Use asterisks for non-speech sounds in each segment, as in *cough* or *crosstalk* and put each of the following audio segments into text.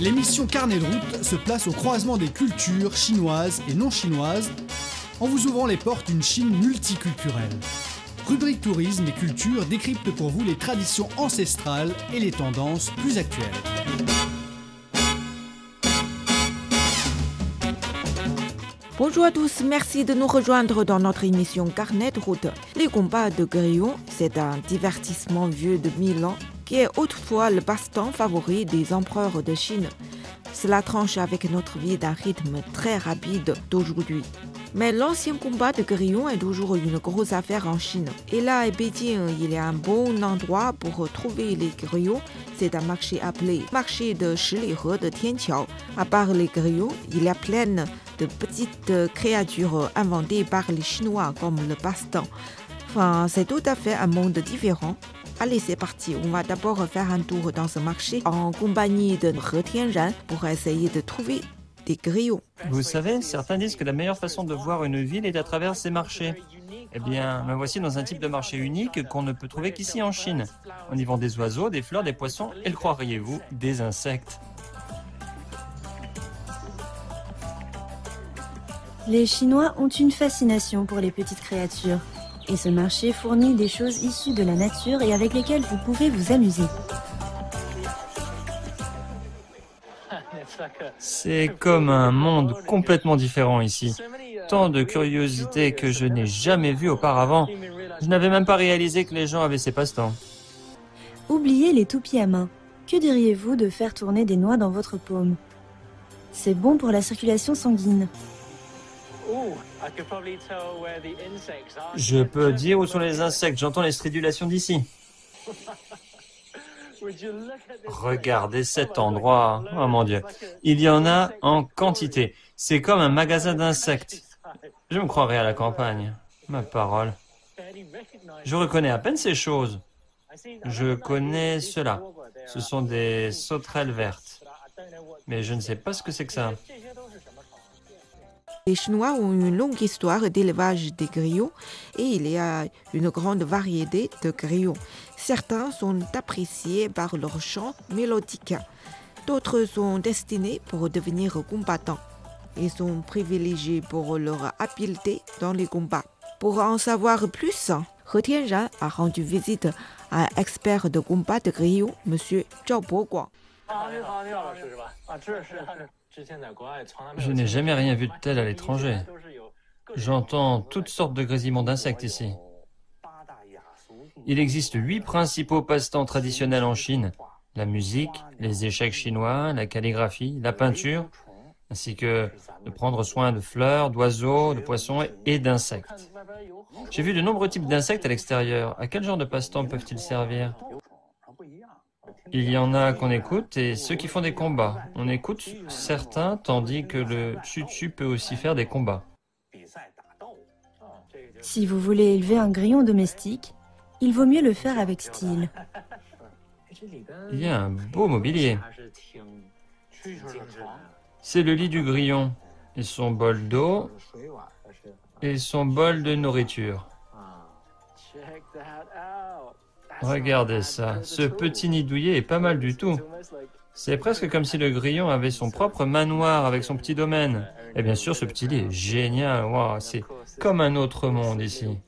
L'émission Carnet de route se place au croisement des cultures chinoises et non chinoises en vous ouvrant les portes d'une Chine multiculturelle. Rubrique Tourisme et Culture décrypte pour vous les traditions ancestrales et les tendances plus actuelles. Bonjour à tous, merci de nous rejoindre dans notre émission Carnet de route. Les combats de grillons, c'est un divertissement vieux de mille ans qui est autrefois le passe-temps favori des empereurs de Chine. Cela tranche avec notre vie d'un rythme très rapide d'aujourd'hui. Mais l'ancien combat de grillons est toujours une grosse affaire en Chine. Et là, à Pékin, il y a un bon endroit pour trouver les grillons. C'est un marché appelé marché de Shilihe de Tianqiao. À part les grillons, il y a plein de petites créatures inventées par les Chinois comme le passe-temps. Enfin, c'est tout à fait un monde différent. Allez, c'est parti. On va d'abord faire un tour dans ce marché en compagnie de He Tianran pour essayer de trouver des grillons. Vous savez, certains disent que la meilleure façon de voir une ville est à travers ses marchés. Eh bien, me voici dans un type de marché unique qu'on ne peut trouver qu'ici en Chine. On y vend des oiseaux, des fleurs, des poissons et, le croiriez-vous, des insectes. Les Chinois ont une fascination pour les petites créatures. Et ce marché fournit des choses issues de la nature et avec lesquelles vous pouvez vous amuser. C'est comme un monde complètement différent ici. Tant de curiosités que je n'ai jamais vues auparavant. Je n'avais même pas réalisé que les gens avaient ces passe-temps. Oubliez les toupies à main. Que diriez-vous de faire tourner des noix dans votre paume? C'est bon pour la circulation sanguine. Je peux dire où sont les insectes, j'entends les stridulations d'ici. *laughs* Regardez cet endroit. Oh mon Dieu. Il y en a en quantité. C'est comme un magasin d'insectes. Je me croirais à la campagne. Ma parole. Je reconnais à peine ces choses. Je connais cela. Ce sont des sauterelles vertes. Mais je ne sais pas ce que c'est que ça. Les Chinois ont une longue histoire d'élevage des grillons et il y a une grande variété de grillons. Certains sont appréciés par leur chant mélodique. D'autres sont destinés pour devenir combattants. Ils sont privilégiés pour leur habileté dans les combats. Pour en savoir plus, He Tianran a rendu visite à un expert de combat de grillons, M. Zhao Boguang. Je n'ai jamais rien vu de tel à l'étranger. J'entends toutes sortes de grésillements d'insectes ici. Il existe huit principaux passe-temps traditionnels en Chine. La musique, les échecs chinois, la calligraphie, la peinture, ainsi que de prendre soin de fleurs, d'oiseaux, de poissons et d'insectes. J'ai vu de nombreux types d'insectes à l'extérieur. À quel genre de passe-temps peuvent-ils servir? Il y en a qu'on écoute et ceux qui font des combats. On écoute certains tandis que le tsu peut aussi faire des combats. Si vous voulez élever un grillon domestique, il vaut mieux le faire avec style. Il y a un beau mobilier. C'est le lit du grillon et son bol d'eau et son bol de nourriture. Regardez ça, ce petit nid douillet est pas mal du tout. C'est presque comme si le grillon avait son propre manoir avec son petit domaine. Et bien sûr, ce petit lit est génial. Wow, c'est comme un autre monde ici.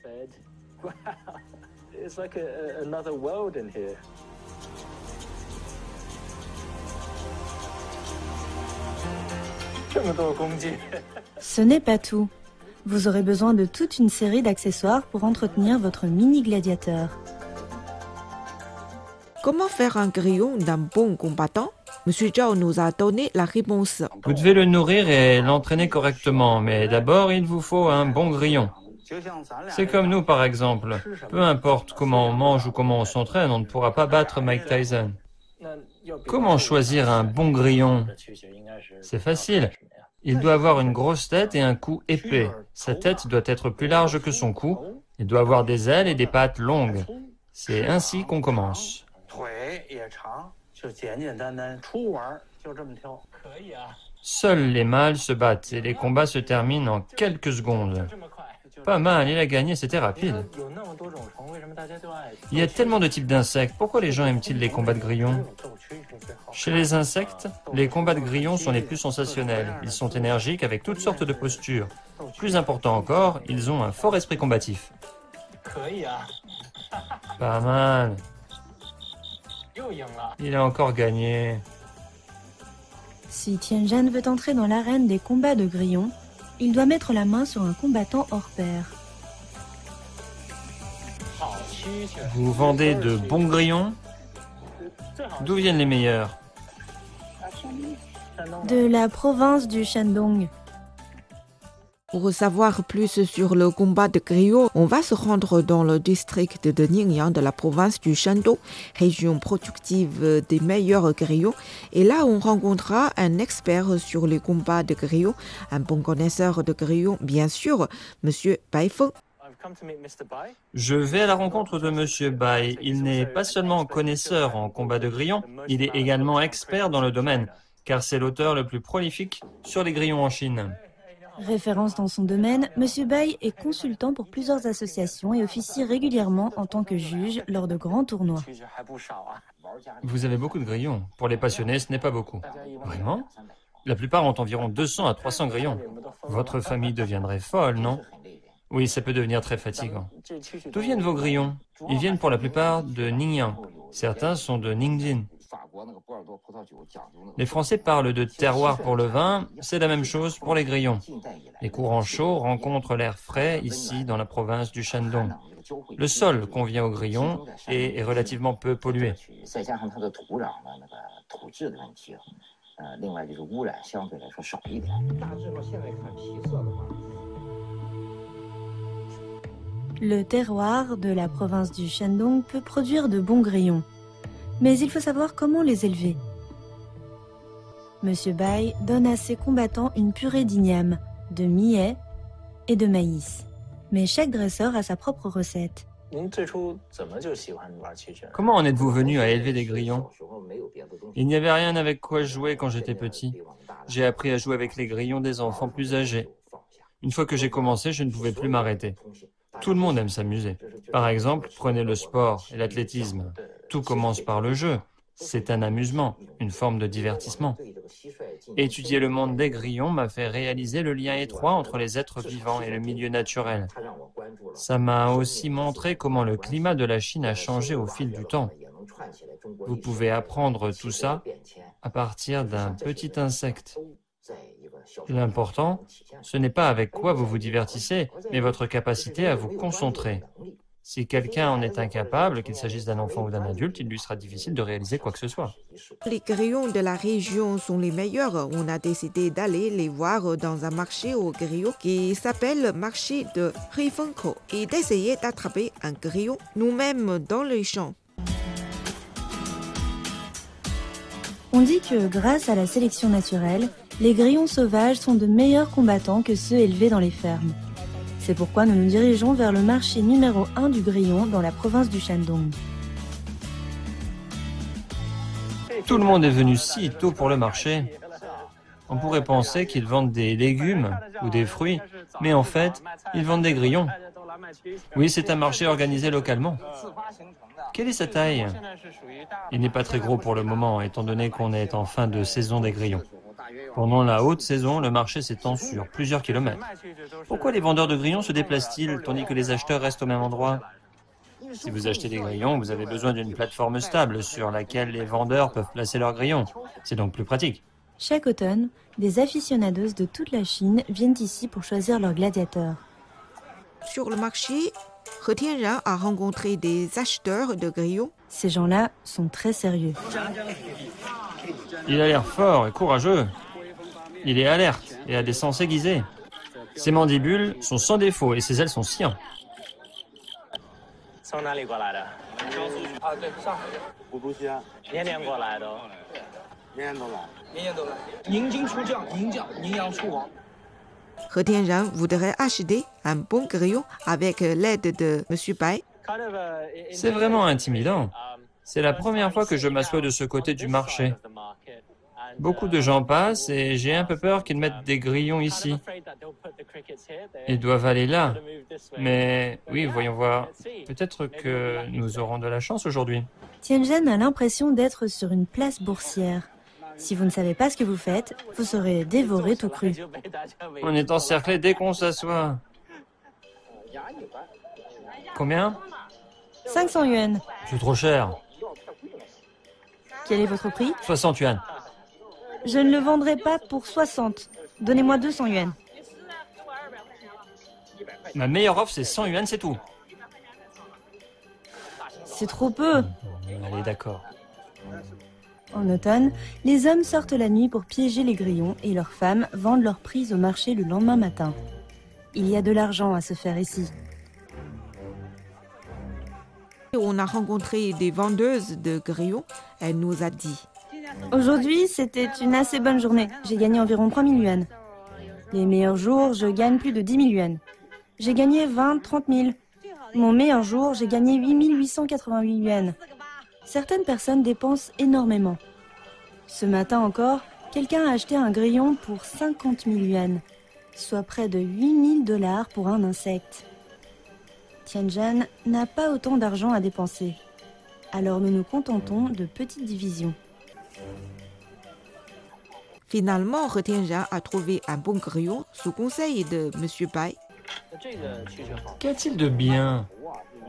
Ce n'est pas tout. Vous aurez besoin de toute une série d'accessoires pour entretenir votre mini gladiateur. Comment faire un grillon d'un bon combattant? Monsieur Zhao nous a donné la réponse. Vous devez le nourrir et l'entraîner correctement, mais d'abord il vous faut un bon grillon. C'est comme nous par exemple. Peu importe comment on mange ou comment on s'entraîne, on ne pourra pas battre Mike Tyson. Comment choisir un bon grillon? C'est facile. Il doit avoir une grosse tête et un cou épais. Sa tête doit être plus large que son cou. Il doit avoir des ailes et des pattes longues. C'est ainsi qu'on commence. Seuls les mâles se battent et les combats se terminent en quelques secondes. Pas mal, il a gagné, c'était rapide. Il y a tellement de types d'insectes, pourquoi les gens aiment-ils les combats de grillons? Chez les insectes, les combats de grillons sont les plus sensationnels. Ils sont énergiques avec toutes sortes de postures. Plus important encore, ils ont un fort esprit combatif. Pas mal. Il a encore gagné. Si Tianjan veut entrer dans l'arène des combats de grillons, il doit mettre la main sur un combattant hors pair. Vous vendez de bons grillons D'où viennent les meilleurs De la province du Shandong. Pour savoir plus sur le combat de grillons, on va se rendre dans le district de Ningyan de la province du Shandong, région productive des meilleurs grillons. Et là, on rencontrera un expert sur les combats de grillons, un bon connaisseur de grillons, bien sûr, Monsieur Bai Feng. Je vais à la rencontre de Monsieur Bai. Il n'est pas seulement connaisseur en combat de grillons, il est également expert dans le domaine, car c'est l'auteur le plus prolifique sur les grillons en Chine. Référence dans son domaine, M. Bai est consultant pour plusieurs associations et officie régulièrement en tant que juge lors de grands tournois. Vous avez beaucoup de grillons. Pour les passionnés, ce n'est pas beaucoup. Vraiment? La plupart ont environ 200 à 300 grillons. Votre famille deviendrait folle, non? Oui, ça peut devenir très fatigant. D'où viennent vos grillons? Ils viennent pour la plupart de Ningyan. Certains sont de Ningjin. Les Français parlent de terroir pour le vin, c'est la même chose pour les grillons. Les courants chauds rencontrent l'air frais ici dans la province du Shandong. Le sol convient aux grillons et est relativement peu pollué. Le terroir de la province du Shandong peut produire de bons grillons mais il faut savoir comment les élever. Monsieur Bai donne à ses combattants une purée d'igname, de millet et de maïs. Mais chaque dresseur a sa propre recette. Comment en êtes-vous venu à élever des grillons? Il n'y avait rien avec quoi jouer quand j'étais petit. J'ai appris à jouer avec les grillons des enfants plus âgés. Une fois que j'ai commencé, je ne pouvais plus m'arrêter. Tout le monde aime s'amuser. Par exemple, prenez le sport et l'athlétisme. Tout commence par le jeu. C'est un amusement, une forme de divertissement. Étudier le monde des grillons m'a fait réaliser le lien étroit entre les êtres vivants et le milieu naturel. Ça m'a aussi montré comment le climat de la Chine a changé au fil du temps. Vous pouvez apprendre tout ça à partir d'un petit insecte. L'important, ce n'est pas avec quoi vous vous divertissez, mais votre capacité à vous concentrer. Si quelqu'un en est incapable, qu'il s'agisse d'un enfant ou d'un adulte, il lui sera difficile de réaliser quoi que ce soit. Les grillons de la région sont les meilleurs. On a décidé d'aller les voir dans un marché aux grillons qui s'appelle marché de Rifenko et d'essayer d'attraper un grillon nous-mêmes dans les champs. On dit que grâce à la sélection naturelle, les grillons sauvages sont de meilleurs combattants que ceux élevés dans les fermes. C'est pourquoi nous nous dirigeons vers le marché numéro 1 du grillon dans la province du Shandong. Tout le monde est venu si tôt pour le marché. On pourrait penser qu'ils vendent des légumes ou des fruits, mais en fait, ils vendent des grillons. Oui, c'est un marché organisé localement. Quelle est sa taille? Il n'est pas très gros pour le moment, étant donné qu'on est en fin de saison des grillons. Pendant la haute saison, le marché s'étend sur plusieurs kilomètres. Pourquoi les vendeurs de grillons se déplacent-ils tandis que les acheteurs restent au même endroit? Si vous achetez des grillons, vous avez besoin d'une plateforme stable sur laquelle les vendeurs peuvent placer leurs grillons. C'est donc plus pratique. Chaque automne, des aficionados de toute la Chine viennent ici pour choisir leurs gladiateurs. Sur le marché, He Tianran a rencontré des acheteurs de grillons. Ces gens-là sont très sérieux. Il a l'air fort et courageux. Il est alerte et a des sens aiguisés. Ses mandibules sont sans défaut et ses ailes sont cyan. He Tianran voudrait acheter un bon grillon avec l'aide de M. Bai. C'est vraiment intimidant. C'est la première fois que je m'assois de ce côté du marché. Beaucoup de gens passent et j'ai un peu peur qu'ils mettent des grillons ici. Ils doivent aller là. Mais oui, voyons voir. Peut-être que nous aurons de la chance aujourd'hui. Tianjin a l'impression d'être sur une place boursière. Si vous ne savez pas ce que vous faites, vous serez dévoré tout cru. On est encerclé dès qu'on s'assoit. Combien? 500 yuan. C'est trop cher. Quel est votre prix? 60 yuan. Je ne le vendrai pas pour 60. Donnez-moi 200 yuan. Ma meilleure offre, c'est 100 yuan, c'est tout. C'est trop peu. Allez, d'accord. En automne, les hommes sortent la nuit pour piéger les grillons et leurs femmes vendent leurs prises au marché le lendemain matin. Il y a de l'argent à se faire ici. On a rencontré des vendeuses de grillons. Elle nous a dit Aujourd'hui, c'était une assez bonne journée. J'ai gagné environ 3000 yuan. Les meilleurs jours, je gagne plus de 10 000 yuan. J'ai gagné 20, 30 000. Mon meilleur jour, j'ai gagné 8 888 yuan. Certaines personnes dépensent énormément. Ce matin encore, quelqu'un a acheté un grillon pour 50 000 yuan, soit près de 8 000 dollars pour un insecte. Tianjin n'a pas autant d'argent à dépenser. Alors nous nous contentons de petites divisions. Finalement, Retienja a trouvé un bon grillon sous conseil de Monsieur Bai. Qu'a-t-il de bien?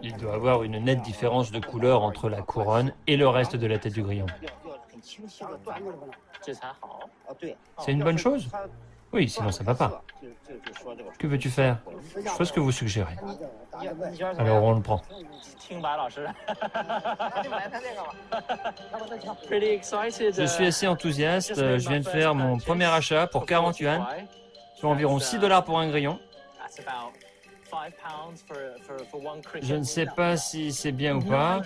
Il doit avoir une nette différence de couleur entre la couronne et le reste de la tête du grillon. C'est une bonne chose? Oui, sinon ça va pas. Que veux-tu faire? Je fais ce que vous suggérez. Alors on le prend. Je suis assez enthousiaste. Je viens de faire mon premier achat pour 40 yuan, soit environ 6 dollars pour un grillon. Je ne sais pas si c'est bien ou pas,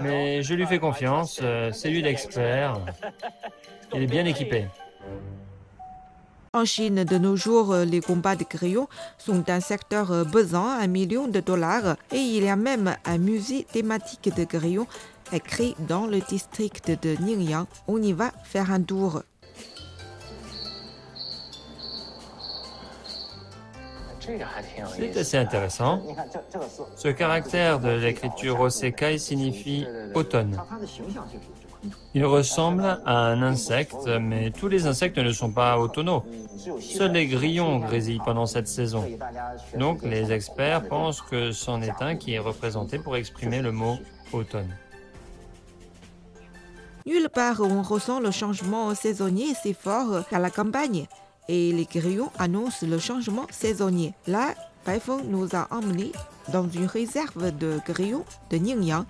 mais je lui fais confiance. C'est lui l'expert. Il est bien équipé. En Chine, de nos jours, les combats de grillons sont un secteur pesant un million de dollars et il y a même un musée thématique de grillons écrit dans le district de Ningyang. On y va faire un tour. C'est assez intéressant. Ce caractère de l'écriture Osekai signifie automne. Il ressemble à un insecte, mais tous les insectes ne sont pas automnaux. Seuls les grillons grésillent pendant cette saison. Donc les experts pensent que c'en est un qui est représenté pour exprimer le mot automne. Nulle part on ressent le changement saisonnier si fort qu'à la campagne. Et les grillons annoncent le changement saisonnier. Là, Baifeng nous a emmenés dans une réserve de grillons de Ningyang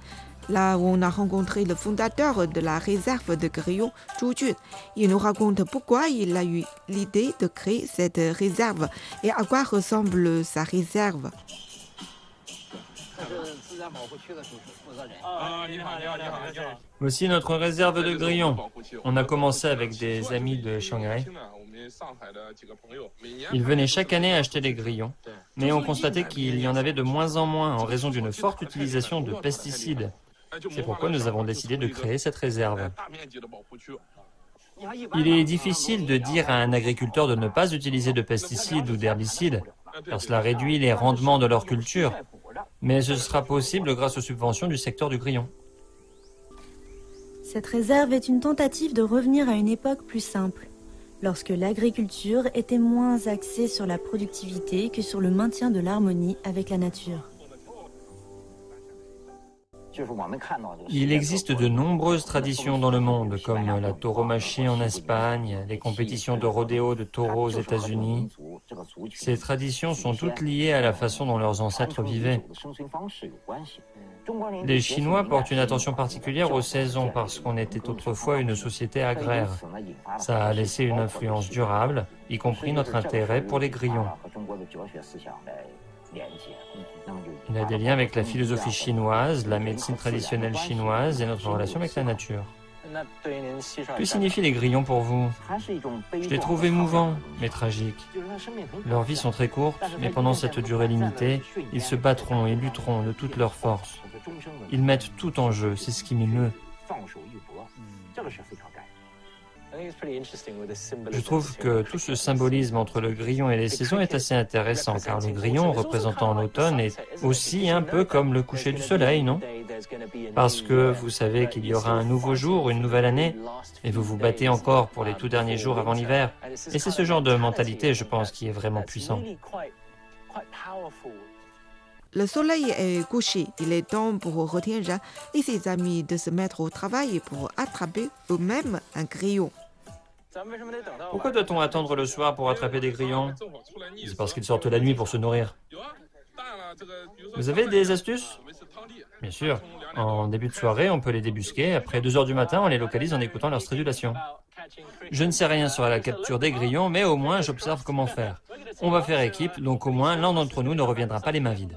là où on a rencontré le fondateur de la réserve de grillons, Zhu. Il nous raconte pourquoi il a eu l'idée de créer cette réserve et à quoi ressemble sa réserve. Voici notre réserve de grillons. On a commencé avec des amis de Shanghai. Ils venaient chaque année acheter des grillons, mais on constatait qu'il y en avait de moins en moins en raison d'une forte utilisation de pesticides. C'est pourquoi nous avons décidé de créer cette réserve. Il est difficile de dire à un agriculteur de ne pas utiliser de pesticides ou d'herbicides, car cela réduit les rendements de leur culture, mais ce sera possible grâce aux subventions du secteur du grillon. Cette réserve est une tentative de revenir à une époque plus simple, lorsque l'agriculture était moins axée sur la productivité que sur le maintien de l'harmonie avec la nature. Il existe de nombreuses traditions dans le monde, comme la tauromachie en Espagne, les compétitions de rodéo de taureaux aux États-Unis. Ces traditions sont toutes liées à la façon dont leurs ancêtres vivaient. Les Chinois portent une attention particulière aux saisons parce qu'on était autrefois une société agraire. Ça a laissé une influence durable, y compris notre intérêt pour les grillons. Il a des liens avec la philosophie chinoise, la médecine traditionnelle chinoise et notre relation avec la nature. Que signifient les grillons pour vous? Je les trouve émouvants, mais tragiques. Leurs vies sont très courtes, mais pendant cette durée limitée, ils se battront et lutteront de toute leur force. Ils mettent tout en jeu, c'est ce qui m'émeut. Je trouve que tout ce symbolisme entre le grillon et les saisons est assez intéressant, car le grillon représentant l'automne est aussi un peu comme le coucher du soleil, non? Parce que vous savez qu'il y aura un nouveau jour, une nouvelle année, et vous vous battez encore pour les tout derniers jours avant l'hiver. Et c'est ce genre de mentalité, je pense, qui est vraiment puissant. Le soleil est couché. Il est temps pour Retienja et ses amis de se mettre au travail pour attraper eux-mêmes un grillon. Pourquoi doit-on attendre le soir pour attraper des grillons C'est parce qu'ils sortent la nuit pour se nourrir. Vous avez des astuces? Bien sûr. En début de soirée, on peut les débusquer. Après 2 heures du matin, on les localise en écoutant leur stridulation. Je ne sais rien sur la capture des grillons, mais au moins j'observe comment faire. On va faire équipe, donc au moins l'un d'entre nous ne reviendra pas les mains vides.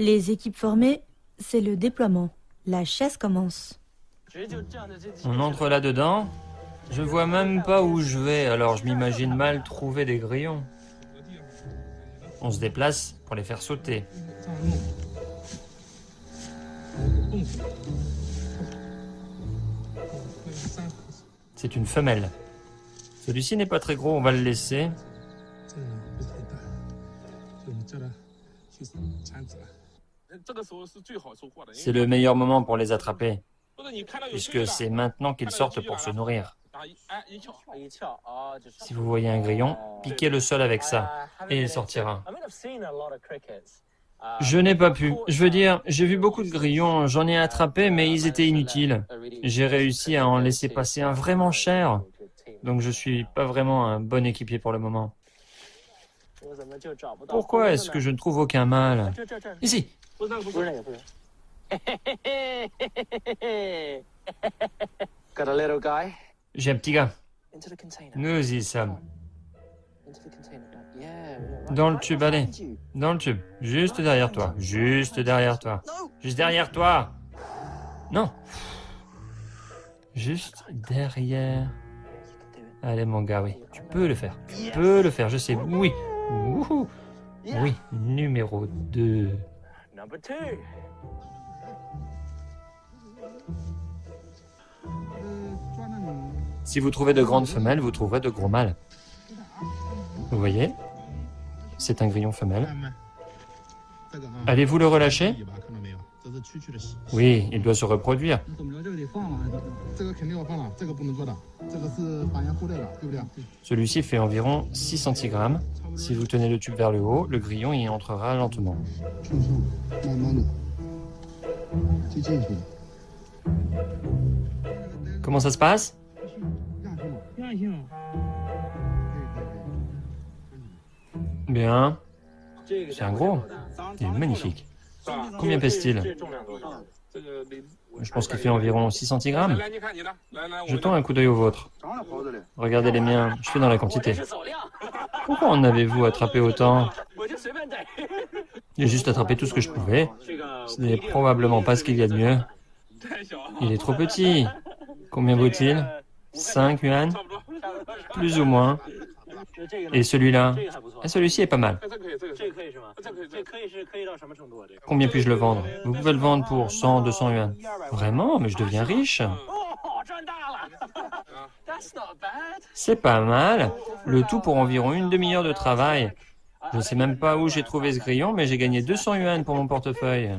Les équipes formées, c'est le déploiement. La chasse commence. On entre là-dedans. Je vois même pas où je vais, alors je m'imagine mal trouver des grillons. On se déplace pour les faire sauter. C'est une femelle. Celui-ci n'est pas très gros, on va le laisser. C'est le meilleur moment pour les attraper, puisque c'est maintenant qu'ils sortent pour se nourrir. Si vous voyez un grillon, piquez le sol avec ça, et il sortira. Je n'ai pas pu. Je veux dire, j'ai vu beaucoup de grillons, j'en ai attrapé, mais ils étaient inutiles. J'ai réussi à en laisser passer un vraiment cher. Donc je suis pas vraiment un bon équipier pour le moment. Pourquoi est-ce que je ne trouve aucun mâle Ici *laughs* J'ai un petit gars. Nous y sommes. Dans le tube, allez. Dans le tube. Juste derrière toi. Juste derrière toi. Juste derrière toi. Non. Juste derrière. Allez, mon gars, oui. Tu peux le faire. Tu peux le faire, je sais. Oui. Wouhou. Oui. Numéro 2. Si vous trouvez de grandes femelles, vous trouverez de gros mâles. Vous voyez? C'est un grillon femelle. Allez-vous le relâcher? Oui, il doit se reproduire. Celui-ci fait environ 6 cm. Si vous tenez le tube vers le haut, le grillon y entrera lentement. Comment ça se passe? Bien. C'est un gros. Il est magnifique. Combien pèse-t-il? Je pense qu'il fait environ 6 cm. Jetons un coup d'œil au vôtre. Regardez les miens, je fais dans la quantité. Pourquoi en avez-vous attrapé autant J'ai juste attrapé tout ce que je pouvais. Ce n'est probablement pas ce qu'il y a de mieux. Il est trop petit. Combien vaut-il? 5 yuan? Plus ou moins. Et celui-là Celui-ci est pas mal. Combien puis-je le vendre? Vous pouvez le vendre pour 100, 200 yuan. Vraiment? Mais je deviens riche. C'est pas mal. Le tout pour environ une demi-heure de travail. Je ne sais même pas où j'ai trouvé ce grillon, mais j'ai gagné 200 yuan pour mon portefeuille.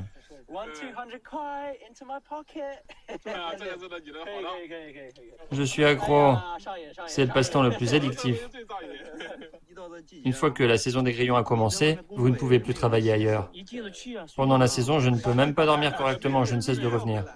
*laughs* Je suis accro. C'est le passe-temps le plus addictif. *laughs* Une fois que la saison des grillons a commencé, vous ne pouvez plus travailler ailleurs. Pendant la saison, je ne peux même pas dormir correctement, je ne cesse de revenir.